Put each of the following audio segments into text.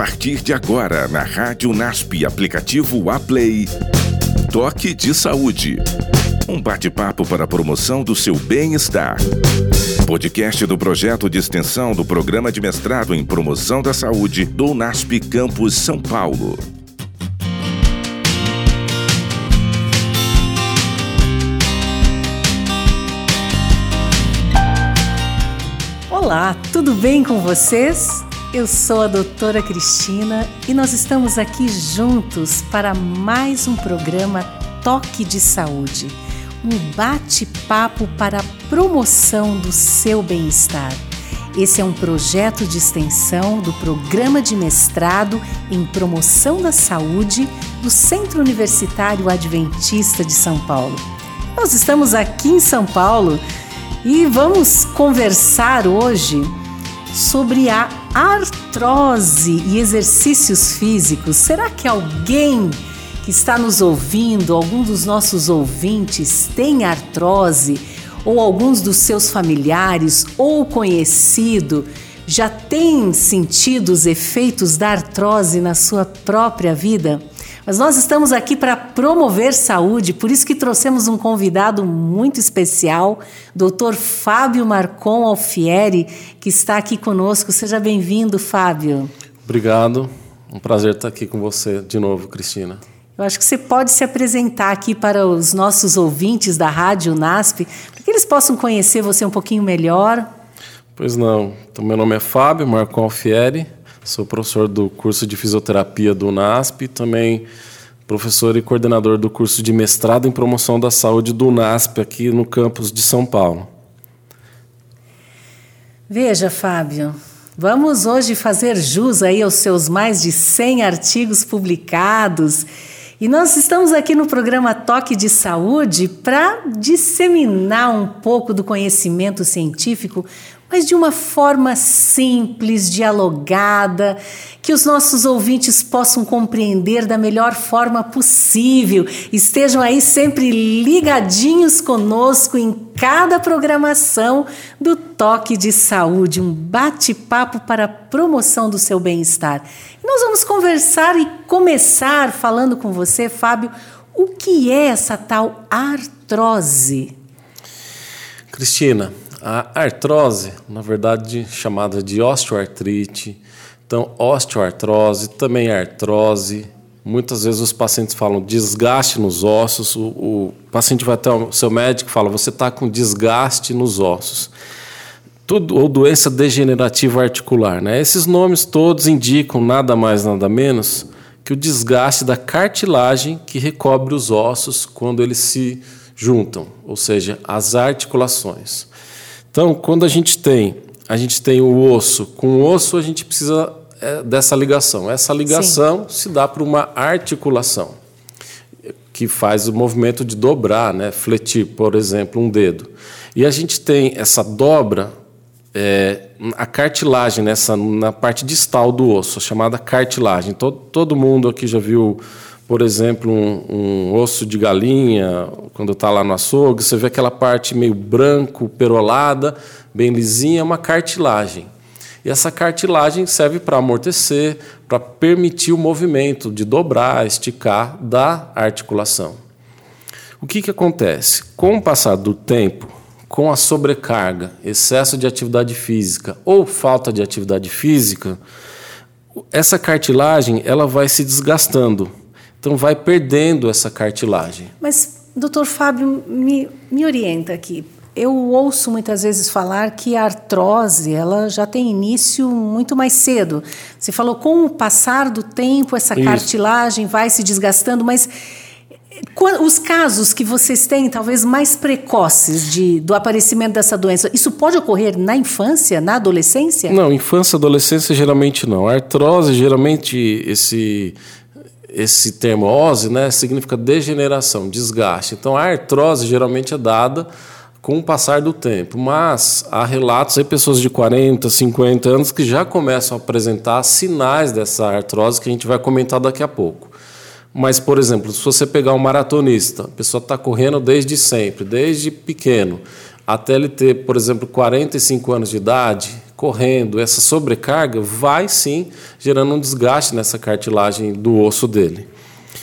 partir de agora na Rádio NASP, aplicativo Aplay. Toque de Saúde. Um bate-papo para a promoção do seu bem-estar. Podcast do projeto de extensão do Programa de Mestrado em Promoção da Saúde do NASP Campus São Paulo. Olá, tudo bem com vocês? Eu sou a doutora Cristina e nós estamos aqui juntos para mais um programa Toque de Saúde um bate-papo para a promoção do seu bem-estar. Esse é um projeto de extensão do Programa de Mestrado em Promoção da Saúde do Centro Universitário Adventista de São Paulo. Nós estamos aqui em São Paulo e vamos conversar hoje sobre a artrose e exercícios físicos. Será que alguém que está nos ouvindo, algum dos nossos ouvintes tem artrose, ou alguns dos seus familiares ou conhecido já tem sentido os efeitos da artrose na sua própria vida? Mas nós estamos aqui para promover saúde, por isso que trouxemos um convidado muito especial, Dr. Fábio Marcon Alfieri, que está aqui conosco. Seja bem-vindo, Fábio. Obrigado. Um prazer estar aqui com você de novo, Cristina. Eu acho que você pode se apresentar aqui para os nossos ouvintes da Rádio NASP, para que eles possam conhecer você um pouquinho melhor. Pois não. Então, meu nome é Fábio Marcon Alfieri, Sou professor do curso de fisioterapia do NASP, também professor e coordenador do curso de mestrado em promoção da saúde do NASP aqui no campus de São Paulo. Veja, Fábio, vamos hoje fazer jus aí aos seus mais de 100 artigos publicados. E nós estamos aqui no programa Toque de Saúde para disseminar um pouco do conhecimento científico mas de uma forma simples, dialogada, que os nossos ouvintes possam compreender da melhor forma possível. Estejam aí sempre ligadinhos conosco em cada programação do Toque de Saúde, um bate-papo para a promoção do seu bem-estar. Nós vamos conversar e começar falando com você, Fábio, o que é essa tal artrose? Cristina, a artrose, na verdade chamada de osteoartrite, então osteoartrose, também é artrose. Muitas vezes os pacientes falam desgaste nos ossos. O, o paciente vai até o seu médico e fala: você está com desgaste nos ossos. Tudo, ou doença degenerativa articular. Né? Esses nomes todos indicam nada mais, nada menos que o desgaste da cartilagem que recobre os ossos quando eles se juntam, ou seja, as articulações. Então, quando a gente tem, a gente tem o osso com o osso, a gente precisa é, dessa ligação. Essa ligação Sim. se dá para uma articulação que faz o movimento de dobrar, né, fletir, por exemplo, um dedo. E a gente tem essa dobra, é, a cartilagem nessa na parte distal do osso, chamada cartilagem. Todo, todo mundo aqui já viu por exemplo, um, um osso de galinha, quando está lá no açougue, você vê aquela parte meio branco, perolada, bem lisinha, é uma cartilagem. E essa cartilagem serve para amortecer, para permitir o movimento de dobrar, esticar da articulação. O que, que acontece? Com o passar do tempo, com a sobrecarga, excesso de atividade física ou falta de atividade física, essa cartilagem ela vai se desgastando então vai perdendo essa cartilagem. Mas, doutor Fábio, me, me orienta aqui. Eu ouço muitas vezes falar que a artrose ela já tem início muito mais cedo. Você falou com o passar do tempo essa Isso. cartilagem vai se desgastando, mas os casos que vocês têm, talvez mais precoces de, do aparecimento dessa doença, isso pode ocorrer na infância, na adolescência? Não, infância e adolescência geralmente não. A artrose, geralmente, esse esse termo ose né, significa degeneração, desgaste. Então, a artrose geralmente é dada com o passar do tempo, mas há relatos de pessoas de 40, 50 anos que já começam a apresentar sinais dessa artrose que a gente vai comentar daqui a pouco. Mas, por exemplo, se você pegar um maratonista, a pessoa está correndo desde sempre, desde pequeno, até ele ter, por exemplo, 45 anos de idade, correndo, essa sobrecarga vai sim gerando um desgaste nessa cartilagem do osso dele.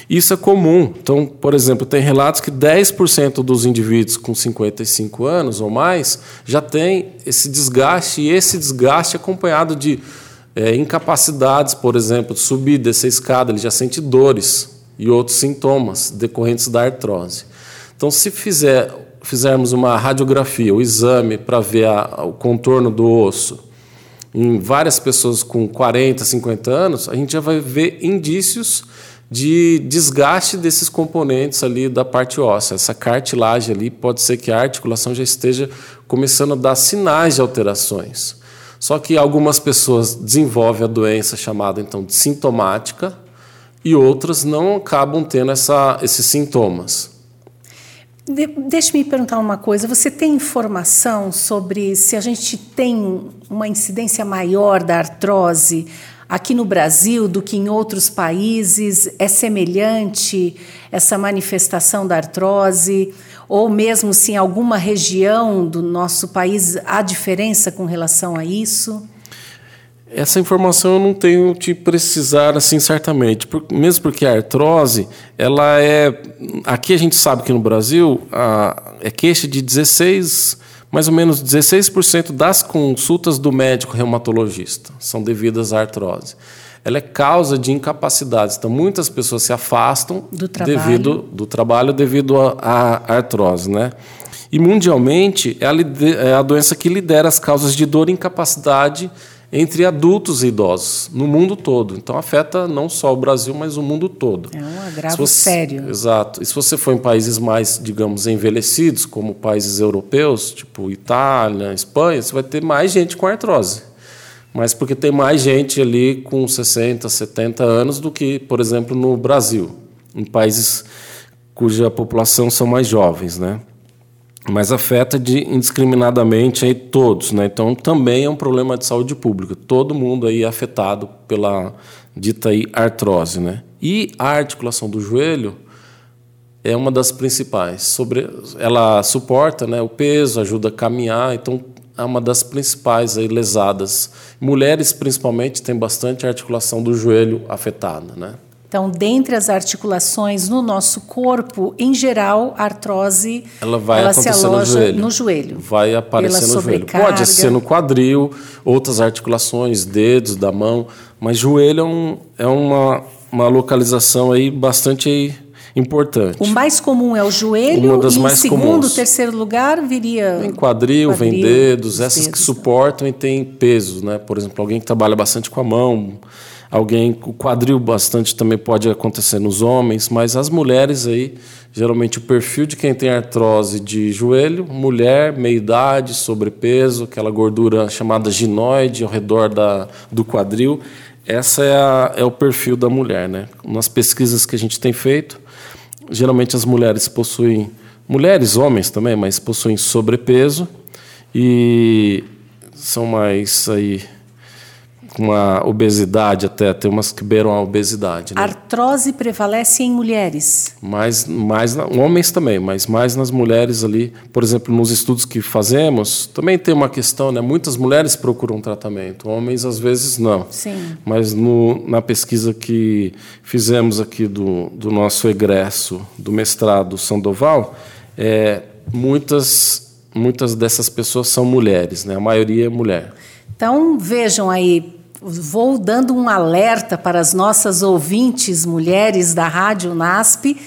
Isso é comum. Então, por exemplo, tem relatos que 10% dos indivíduos com 55 anos ou mais já tem esse desgaste, e esse desgaste acompanhado de é, incapacidades, por exemplo, de subir, descer escada, ele já sente dores e outros sintomas decorrentes da artrose. Então, se fizer, fizermos uma radiografia, o exame para ver a, o contorno do osso, em várias pessoas com 40, 50 anos, a gente já vai ver indícios de desgaste desses componentes ali da parte óssea. Essa cartilagem ali pode ser que a articulação já esteja começando a dar sinais de alterações. Só que algumas pessoas desenvolvem a doença chamada então de sintomática e outras não acabam tendo essa, esses sintomas. De, Deixe-me perguntar uma coisa. Você tem informação sobre se a gente tem uma incidência maior da artrose aqui no Brasil do que em outros países? É semelhante essa manifestação da artrose? Ou mesmo se em alguma região do nosso país há diferença com relação a isso? Essa informação eu não tenho te precisar assim certamente, mesmo porque a artrose, ela é aqui a gente sabe que no Brasil a, é queixa de 16 mais ou menos 16% das consultas do médico reumatologista são devidas à artrose. Ela é causa de incapacidades. Então, muitas pessoas se afastam do trabalho, devido, do trabalho devido à artrose. Né? E, mundialmente, é a, é a doença que lidera as causas de dor e incapacidade entre adultos e idosos no mundo todo. Então afeta não só o Brasil, mas o mundo todo. É um agravo você, sério. Exato. E se você for em países mais, digamos, envelhecidos, como países europeus, tipo Itália, Espanha, você vai ter mais gente com artrose. Mas porque tem mais gente ali com 60, 70 anos do que, por exemplo, no Brasil, em países cuja população são mais jovens, né? Mas afeta de, indiscriminadamente aí todos, né? Então também é um problema de saúde pública. Todo mundo aí é afetado pela dita aí artrose, né? E a articulação do joelho é uma das principais. Sobre, ela suporta, né, o peso, ajuda a caminhar, então é uma das principais aí lesadas. Mulheres principalmente têm bastante articulação do joelho afetada, né? Então, dentre as articulações no nosso corpo, em geral, a artrose ela vai ela se aloja no joelho. no joelho. Vai aparecer no joelho. Pode ser no quadril, outras articulações, dedos da mão, mas joelho é, um, é uma, uma localização aí bastante importante. O mais comum é o joelho uma das e mais em segundo, comuns. terceiro lugar viria Vem quadril, quadril vem dedos, essas dedos, que suportam e têm peso, né? Por exemplo, alguém que trabalha bastante com a mão, Alguém, o quadril bastante também pode acontecer nos homens, mas as mulheres aí, geralmente o perfil de quem tem artrose de joelho, mulher, meia-idade, sobrepeso, aquela gordura chamada ginoide ao redor da, do quadril, essa é, a, é o perfil da mulher, né? Nas pesquisas que a gente tem feito, geralmente as mulheres possuem, mulheres, homens também, mas possuem sobrepeso e são mais aí uma obesidade até, tem umas que beiram a obesidade. Né? Artrose prevalece em mulheres? Mais, mais homens também, mas mais nas mulheres ali. Por exemplo, nos estudos que fazemos, também tem uma questão, né? Muitas mulheres procuram tratamento, homens às vezes não. Sim. Mas no, na pesquisa que fizemos aqui do, do nosso egresso do mestrado Sandoval, é, muitas, muitas dessas pessoas são mulheres, né? A maioria é mulher. Então, vejam aí, vou dando um alerta para as nossas ouvintes mulheres da Rádio NASP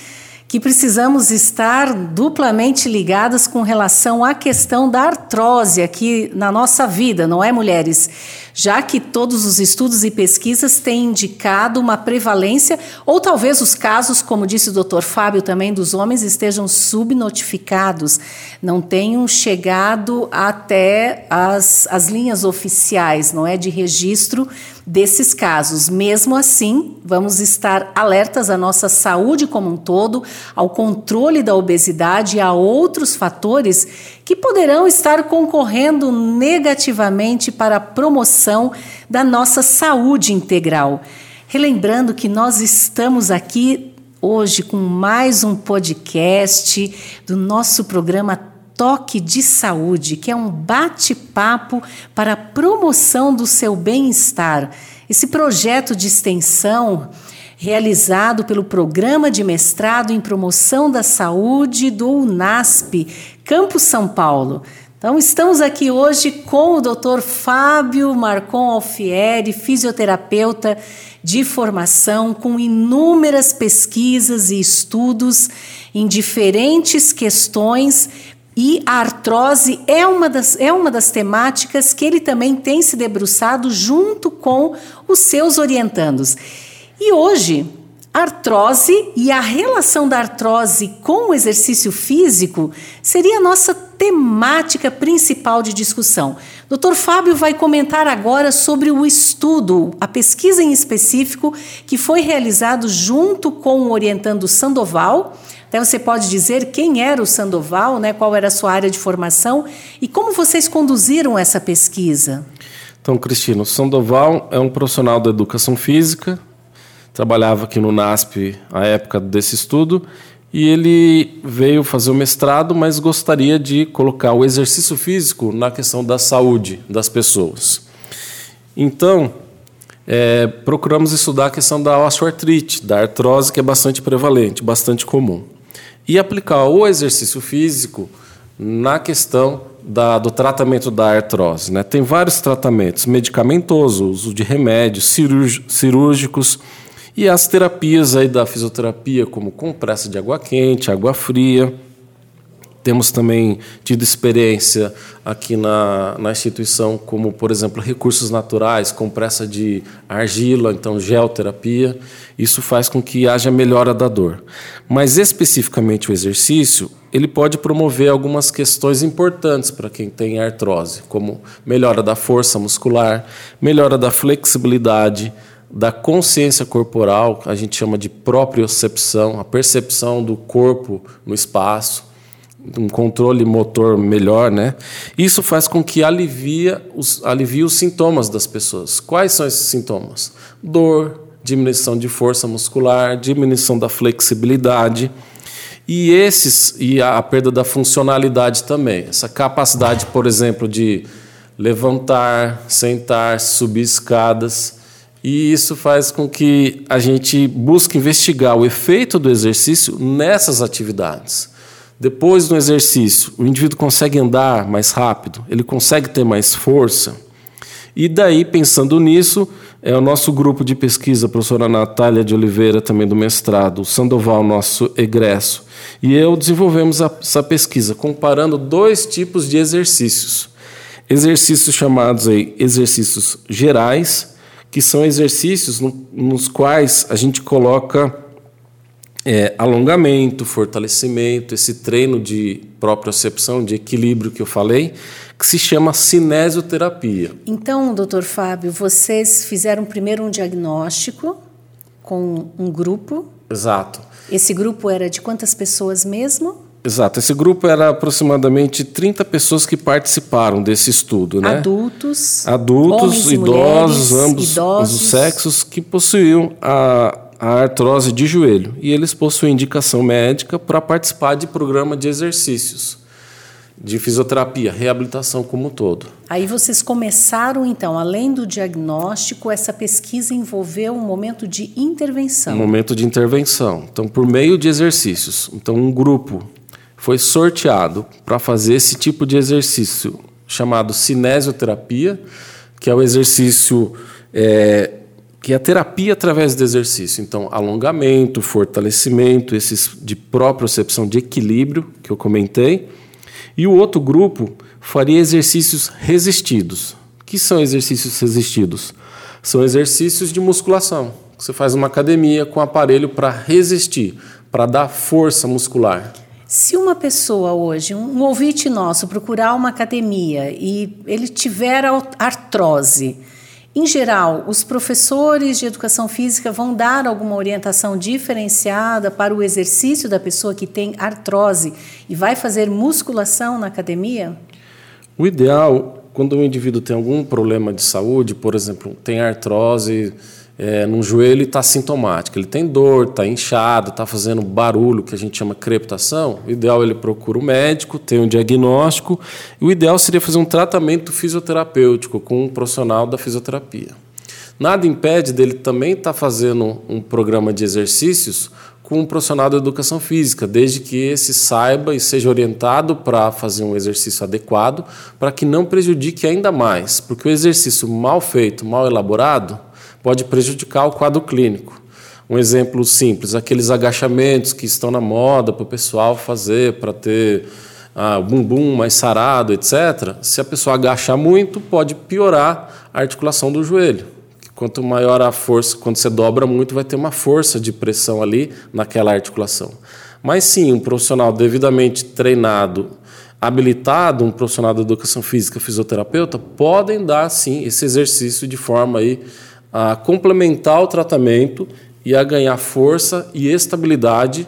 que precisamos estar duplamente ligadas com relação à questão da artrose aqui na nossa vida, não é, mulheres? Já que todos os estudos e pesquisas têm indicado uma prevalência, ou talvez os casos, como disse o doutor Fábio também, dos homens estejam subnotificados, não tenham chegado até as, as linhas oficiais, não é, de registro desses casos. Mesmo assim, vamos estar alertas à nossa saúde como um todo, ao controle da obesidade e a outros fatores que poderão estar concorrendo negativamente para a promoção da nossa saúde integral. Relembrando que nós estamos aqui hoje com mais um podcast do nosso programa Toque de Saúde, que é um bate-papo para a promoção do seu bem-estar. Esse projeto de extensão realizado pelo Programa de Mestrado em Promoção da Saúde do UNASP, Campus São Paulo. Então, estamos aqui hoje com o Dr. Fábio Marcon Alfieri, fisioterapeuta de formação, com inúmeras pesquisas e estudos em diferentes questões e a artrose é uma, das, é uma das temáticas que ele também tem se debruçado junto com os seus orientandos. E hoje, artrose e a relação da artrose com o exercício físico seria a nossa temática principal de discussão. Dr. Fábio vai comentar agora sobre o estudo, a pesquisa em específico que foi realizado junto com o orientando Sandoval então você pode dizer quem era o Sandoval, né, qual era a sua área de formação e como vocês conduziram essa pesquisa. Então, Cristina, o Sandoval é um profissional da educação física, trabalhava aqui no NASP à época desse estudo e ele veio fazer o mestrado, mas gostaria de colocar o exercício físico na questão da saúde das pessoas. Então, é, procuramos estudar a questão da osteoartrite, da artrose, que é bastante prevalente, bastante comum e aplicar o exercício físico na questão da, do tratamento da artrose. Né? Tem vários tratamentos, medicamentoso, uso de remédios, cirúrgicos e as terapias aí da fisioterapia, como compressa de água quente, água fria. Temos também tido experiência aqui na, na instituição, como, por exemplo, recursos naturais, compressa de argila, então geoterapia. Isso faz com que haja melhora da dor. Mas, especificamente, o exercício, ele pode promover algumas questões importantes para quem tem artrose, como melhora da força muscular, melhora da flexibilidade, da consciência corporal, a gente chama de propriocepção, a percepção do corpo no espaço um controle motor melhor, né? Isso faz com que alivia os, alivie os sintomas das pessoas. Quais são esses sintomas? Dor, diminuição de força muscular, diminuição da flexibilidade e esses e a, a perda da funcionalidade também. Essa capacidade, por exemplo, de levantar, sentar, subir escadas. E isso faz com que a gente busque investigar o efeito do exercício nessas atividades. Depois do exercício, o indivíduo consegue andar mais rápido, ele consegue ter mais força. E daí, pensando nisso, é o nosso grupo de pesquisa, a professora Natália de Oliveira, também do mestrado, o Sandoval, nosso egresso, e eu desenvolvemos essa pesquisa comparando dois tipos de exercícios. Exercícios chamados aí exercícios gerais, que são exercícios no, nos quais a gente coloca é, alongamento, fortalecimento, esse treino de propriocepção, de equilíbrio que eu falei, que se chama cinesioterapia. Então, doutor Fábio, vocês fizeram primeiro um diagnóstico com um grupo. Exato. Esse grupo era de quantas pessoas mesmo? Exato, esse grupo era aproximadamente 30 pessoas que participaram desse estudo, né? Adultos, adultos, idosos, mulheres, ambos idosos. os sexos que possuíam a a artrose de joelho e eles possuem indicação médica para participar de programa de exercícios, de fisioterapia, reabilitação como um todo. Aí vocês começaram então, além do diagnóstico, essa pesquisa envolveu um momento de intervenção. Um momento de intervenção. Então, por meio de exercícios. Então, um grupo foi sorteado para fazer esse tipo de exercício chamado cinesioterapia, que é o exercício é, que é a terapia através do exercício. Então, alongamento, fortalecimento, esses de propriocepção de equilíbrio que eu comentei. E o outro grupo faria exercícios resistidos. O que são exercícios resistidos? São exercícios de musculação. Você faz uma academia com aparelho para resistir, para dar força muscular. Se uma pessoa hoje, um ouvinte nosso, procurar uma academia e ele tiver artrose, em geral, os professores de educação física vão dar alguma orientação diferenciada para o exercício da pessoa que tem artrose e vai fazer musculação na academia? O ideal, quando o indivíduo tem algum problema de saúde, por exemplo, tem artrose, é, num joelho e está sintomática. Ele tem dor, está inchado, está fazendo barulho, que a gente chama crepitação. O ideal é ele procura o médico, tem um diagnóstico. E o ideal seria fazer um tratamento fisioterapêutico com um profissional da fisioterapia. Nada impede dele também estar tá fazendo um programa de exercícios com um profissional da educação física, desde que esse saiba e seja orientado para fazer um exercício adequado, para que não prejudique ainda mais, porque o exercício mal feito, mal elaborado, pode prejudicar o quadro clínico. Um exemplo simples, aqueles agachamentos que estão na moda para o pessoal fazer para ter ah, bumbum mais sarado, etc. Se a pessoa agachar muito, pode piorar a articulação do joelho. Quanto maior a força, quando você dobra muito, vai ter uma força de pressão ali naquela articulação. Mas sim, um profissional devidamente treinado, habilitado, um profissional da educação física, fisioterapeuta, podem dar sim esse exercício de forma aí a complementar o tratamento e a ganhar força e estabilidade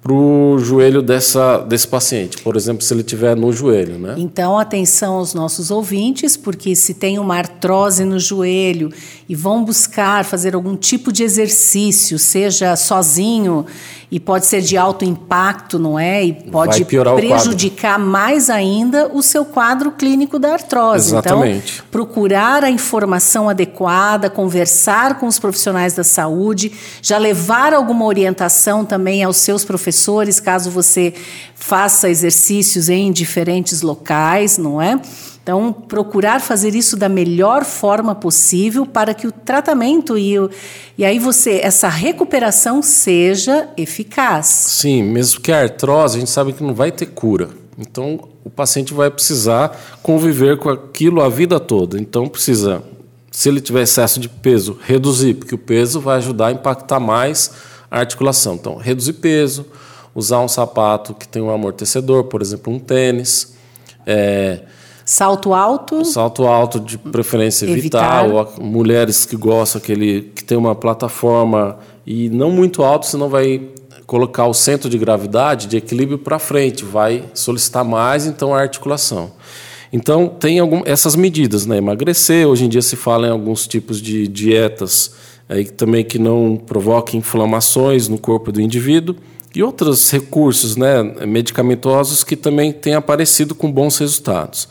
para o joelho dessa, desse paciente, por exemplo, se ele tiver no joelho, né? Então, atenção aos nossos ouvintes, porque se tem uma artrose no joelho e vão buscar fazer algum tipo de exercício, seja sozinho e pode ser de alto impacto, não é? E pode prejudicar mais ainda o seu quadro clínico da artrose. Então, Exatamente. Então, procurar a informação adequada, conversar com os profissionais da saúde, já levar alguma orientação também aos seus professores, caso você faça exercícios em diferentes locais, não é? Então, procurar fazer isso da melhor forma possível para que o tratamento e, o, e aí você essa recuperação seja eficaz. Sim, mesmo que a artrose, a gente sabe que não vai ter cura. Então, o paciente vai precisar conviver com aquilo a vida toda. Então, precisa, se ele tiver excesso de peso, reduzir, porque o peso vai ajudar a impactar mais a articulação. Então, reduzir peso, usar um sapato que tem um amortecedor, por exemplo, um tênis. É, Salto alto? Salto alto, de preferência evitar. Mulheres que gostam, aquele, que tem uma plataforma e não muito alto, senão vai colocar o centro de gravidade, de equilíbrio para frente, vai solicitar mais então a articulação. Então tem algum, essas medidas, né? Emagrecer, hoje em dia se fala em alguns tipos de dietas aí também que não provoquem inflamações no corpo do indivíduo e outros recursos né, medicamentosos que também têm aparecido com bons resultados.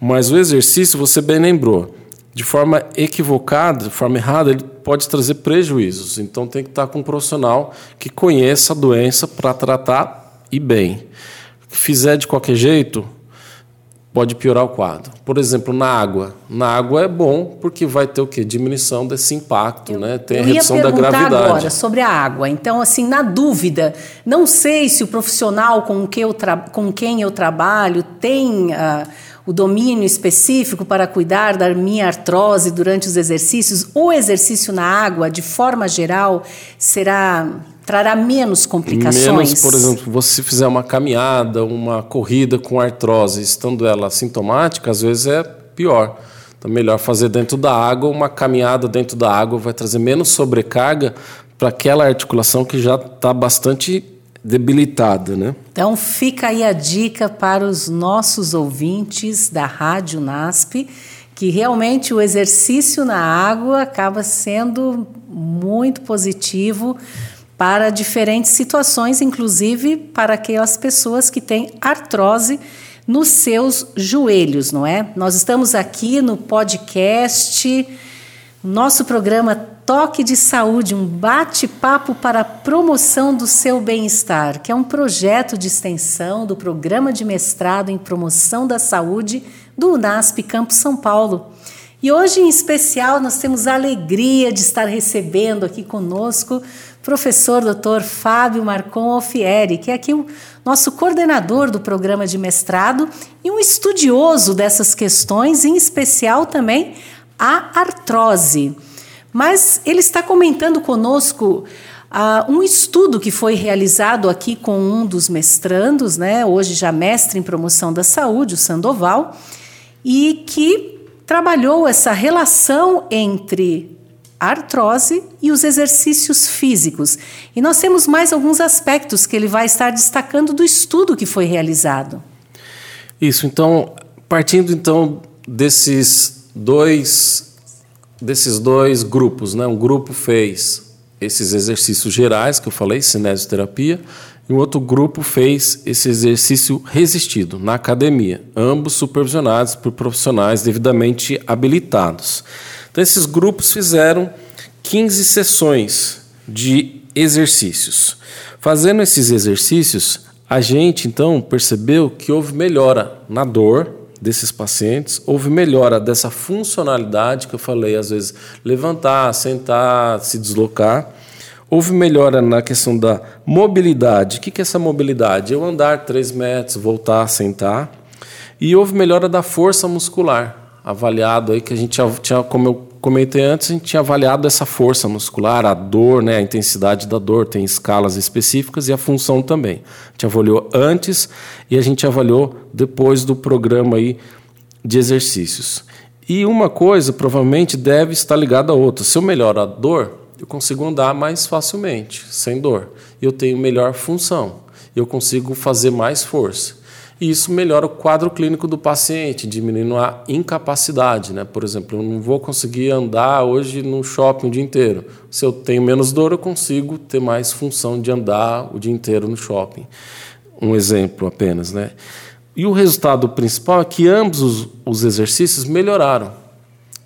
Mas o exercício, você bem lembrou, de forma equivocada, de forma errada, ele pode trazer prejuízos. Então tem que estar com um profissional que conheça a doença para tratar e bem. Fizer de qualquer jeito, pode piorar o quadro. Por exemplo, na água. Na água é bom porque vai ter o quê? Diminuição desse impacto, eu, né? Tem a redução da gravidade. agora sobre a água. Então, assim, na dúvida, não sei se o profissional com, que eu com quem eu trabalho tem uh, o domínio específico para cuidar da minha artrose durante os exercícios. O exercício na água, de forma geral, será trará menos complicações. Menos, por exemplo, você fizer uma caminhada, uma corrida com artrose, estando ela sintomática, às vezes é pior. Então, melhor fazer dentro da água, uma caminhada dentro da água vai trazer menos sobrecarga para aquela articulação que já está bastante debilitada, né? Então fica aí a dica para os nossos ouvintes da Rádio NASP, que realmente o exercício na água acaba sendo muito positivo para diferentes situações, inclusive para aquelas pessoas que têm artrose nos seus joelhos, não é? Nós estamos aqui no podcast, nosso programa Toque de Saúde, um bate-papo para a promoção do seu bem-estar, que é um projeto de extensão do programa de mestrado em promoção da saúde do UNASP Campo São Paulo. E hoje, em especial, nós temos a alegria de estar recebendo aqui conosco professor Dr. Fábio Marcon Alfieri, que é aqui o nosso coordenador do programa de mestrado e um estudioso dessas questões, em especial também a artrose. Mas ele está comentando conosco uh, um estudo que foi realizado aqui com um dos mestrandos, né, hoje já mestre em promoção da saúde, o Sandoval, e que trabalhou essa relação entre artrose e os exercícios físicos. E nós temos mais alguns aspectos que ele vai estar destacando do estudo que foi realizado. Isso, então, partindo então desses dois desses dois grupos, né? Um grupo fez esses exercícios gerais que eu falei, cinesioterapia, e um outro grupo fez esse exercício resistido na academia, ambos supervisionados por profissionais devidamente habilitados. Então, esses grupos fizeram 15 sessões de exercícios. Fazendo esses exercícios, a gente então percebeu que houve melhora na dor desses pacientes, houve melhora dessa funcionalidade que eu falei, às vezes levantar, sentar, se deslocar. Houve melhora na questão da mobilidade. O que é essa mobilidade? Eu andar 3 metros, voltar, sentar. E houve melhora da força muscular, avaliado aí que a gente tinha, como eu comentei antes, a gente tinha avaliado essa força muscular, a dor, né, a intensidade da dor, tem escalas específicas e a função também. A gente avaliou antes e a gente avaliou depois do programa aí de exercícios. E uma coisa provavelmente deve estar ligada à outra. Se eu melhoro a dor, eu consigo andar mais facilmente, sem dor. Eu tenho melhor função. Eu consigo fazer mais força e isso melhora o quadro clínico do paciente, diminuindo a incapacidade. Né? Por exemplo, eu não vou conseguir andar hoje no shopping o dia inteiro. Se eu tenho menos dor, eu consigo ter mais função de andar o dia inteiro no shopping. Um exemplo apenas. Né? E o resultado principal é que ambos os, os exercícios melhoraram.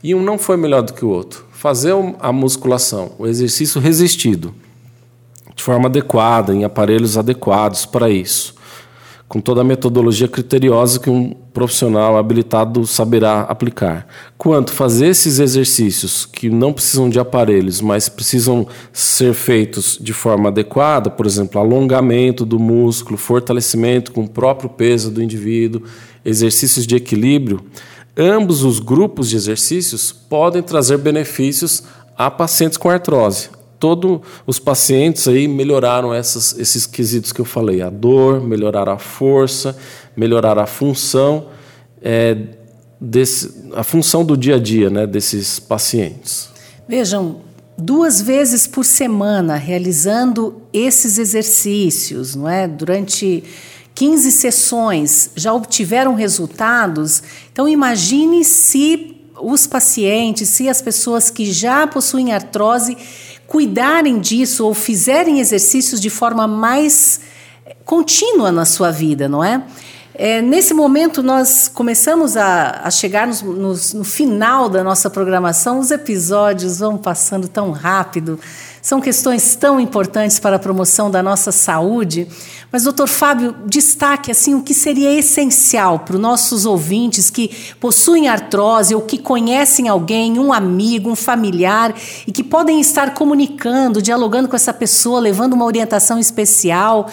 E um não foi melhor do que o outro. Fazer a musculação, o exercício resistido, de forma adequada, em aparelhos adequados para isso com toda a metodologia criteriosa que um profissional habilitado saberá aplicar. Quanto fazer esses exercícios que não precisam de aparelhos, mas precisam ser feitos de forma adequada, por exemplo, alongamento do músculo, fortalecimento com o próprio peso do indivíduo, exercícios de equilíbrio, ambos os grupos de exercícios podem trazer benefícios a pacientes com artrose todos os pacientes aí melhoraram essas, esses quesitos que eu falei: a dor, melhoraram a força, melhoraram a função, é, desse, a função do dia a dia né, desses pacientes. Vejam, duas vezes por semana realizando esses exercícios, não é? Durante 15 sessões já obtiveram resultados. Então imagine se os pacientes, se as pessoas que já possuem artrose cuidarem disso ou fizerem exercícios de forma mais contínua na sua vida, não é? é nesse momento, nós começamos a, a chegar nos, nos, no final da nossa programação, os episódios vão passando tão rápido, são questões tão importantes para a promoção da nossa saúde. Mas, doutor Fábio, destaque assim o que seria essencial para os nossos ouvintes que possuem artrose ou que conhecem alguém, um amigo, um familiar, e que podem estar comunicando, dialogando com essa pessoa, levando uma orientação especial.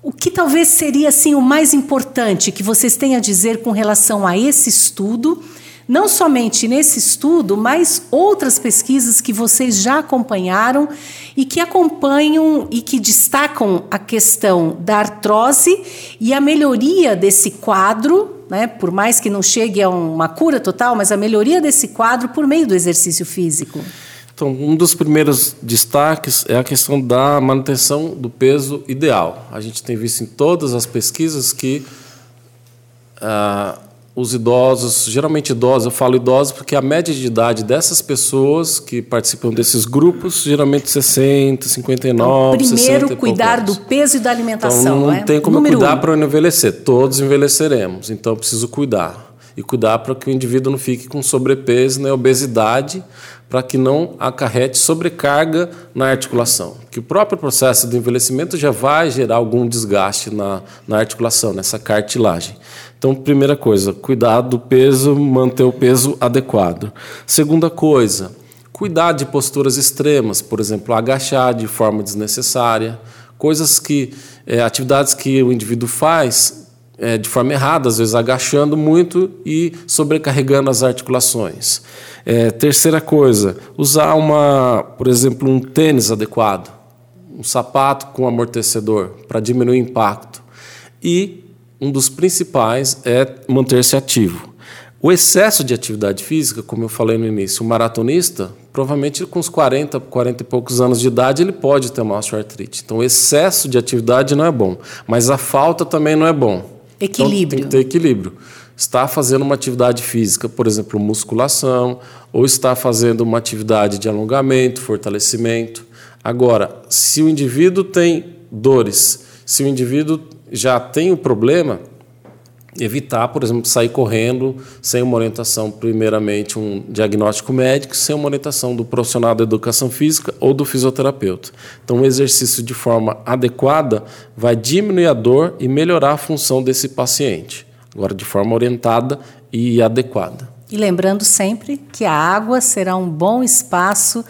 O que talvez seria assim o mais importante que vocês têm a dizer com relação a esse estudo? Não somente nesse estudo, mas outras pesquisas que vocês já acompanharam e que acompanham e que destacam a questão da artrose e a melhoria desse quadro, né, por mais que não chegue a uma cura total, mas a melhoria desse quadro por meio do exercício físico. Então, um dos primeiros destaques é a questão da manutenção do peso ideal. A gente tem visto em todas as pesquisas que ah, os idosos, geralmente idosos, eu falo idosos porque a média de idade dessas pessoas que participam desses grupos, geralmente 60, 59, então, Primeiro, 60 cuidar do peso e da alimentação. Então, não é? tem como Número cuidar um. para não envelhecer. Todos envelheceremos, então preciso cuidar. E cuidar para que o indivíduo não fique com sobrepeso, né, obesidade, para que não acarrete sobrecarga na articulação. Que o próprio processo do envelhecimento já vai gerar algum desgaste na, na articulação, nessa cartilagem. Então, primeira coisa, cuidar do peso, manter o peso adequado. Segunda coisa, cuidar de posturas extremas, por exemplo, agachar de forma desnecessária, coisas que, é, atividades que o indivíduo faz é, de forma errada, às vezes agachando muito e sobrecarregando as articulações. É, terceira coisa, usar uma, por exemplo, um tênis adequado, um sapato com amortecedor para diminuir o impacto. E um dos principais é manter-se ativo. O excesso de atividade física, como eu falei no início, o maratonista, provavelmente com uns 40, 40 e poucos anos de idade, ele pode ter uma osteoartrite. Então, o excesso de atividade não é bom, mas a falta também não é bom. Equilíbrio. Então, tem que ter equilíbrio. está fazendo uma atividade física, por exemplo, musculação, ou está fazendo uma atividade de alongamento, fortalecimento. Agora, se o indivíduo tem dores, se o indivíduo já tem o problema, evitar, por exemplo, sair correndo sem uma orientação, primeiramente um diagnóstico médico, sem uma orientação do profissional da educação física ou do fisioterapeuta. Então, o exercício de forma adequada vai diminuir a dor e melhorar a função desse paciente. Agora, de forma orientada e adequada. E lembrando sempre que a água será um bom espaço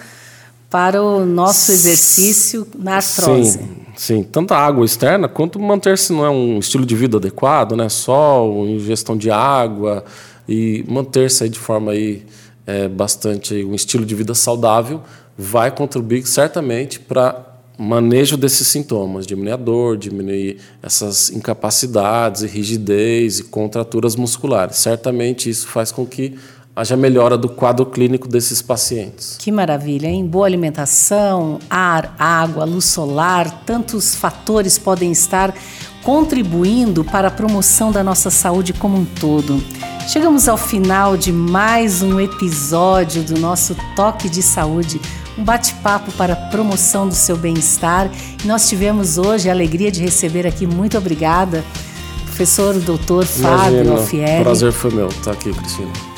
para o nosso exercício na artrose. Sim. Sim, tanto a água externa quanto manter-se não é um estilo de vida adequado, né? Sol, ingestão de água e manter-se de forma aí é, bastante um estilo de vida saudável vai contribuir certamente para manejo desses sintomas, diminuir a dor, diminuir essas incapacidades e rigidez e contraturas musculares. Certamente isso faz com que haja melhora do quadro clínico desses pacientes. Que maravilha, hein? Boa alimentação, ar, água, luz solar, tantos fatores podem estar contribuindo para a promoção da nossa saúde como um todo. Chegamos ao final de mais um episódio do nosso Toque de Saúde, um bate-papo para a promoção do seu bem-estar. E nós tivemos hoje a alegria de receber aqui, muito obrigada, professor doutor Fábio Alfieri. O prazer foi meu estar aqui, Cristina.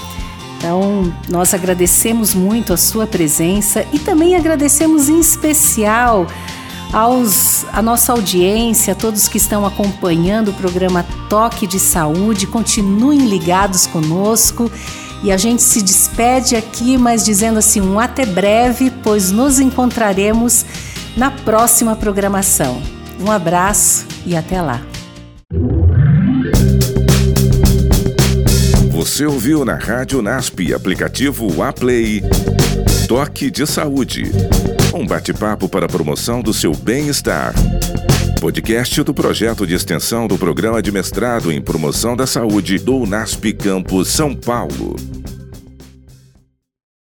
Então, nós agradecemos muito a sua presença e também agradecemos em especial aos, a nossa audiência, a todos que estão acompanhando o programa Toque de Saúde. Continuem ligados conosco e a gente se despede aqui, mas dizendo assim um até breve, pois nos encontraremos na próxima programação. Um abraço e até lá. Você ouviu na Rádio NASP, aplicativo Aplay. Toque de Saúde. Um bate-papo para a promoção do seu bem-estar. Podcast do projeto de extensão do programa de mestrado em promoção da saúde do NASP Campus São Paulo.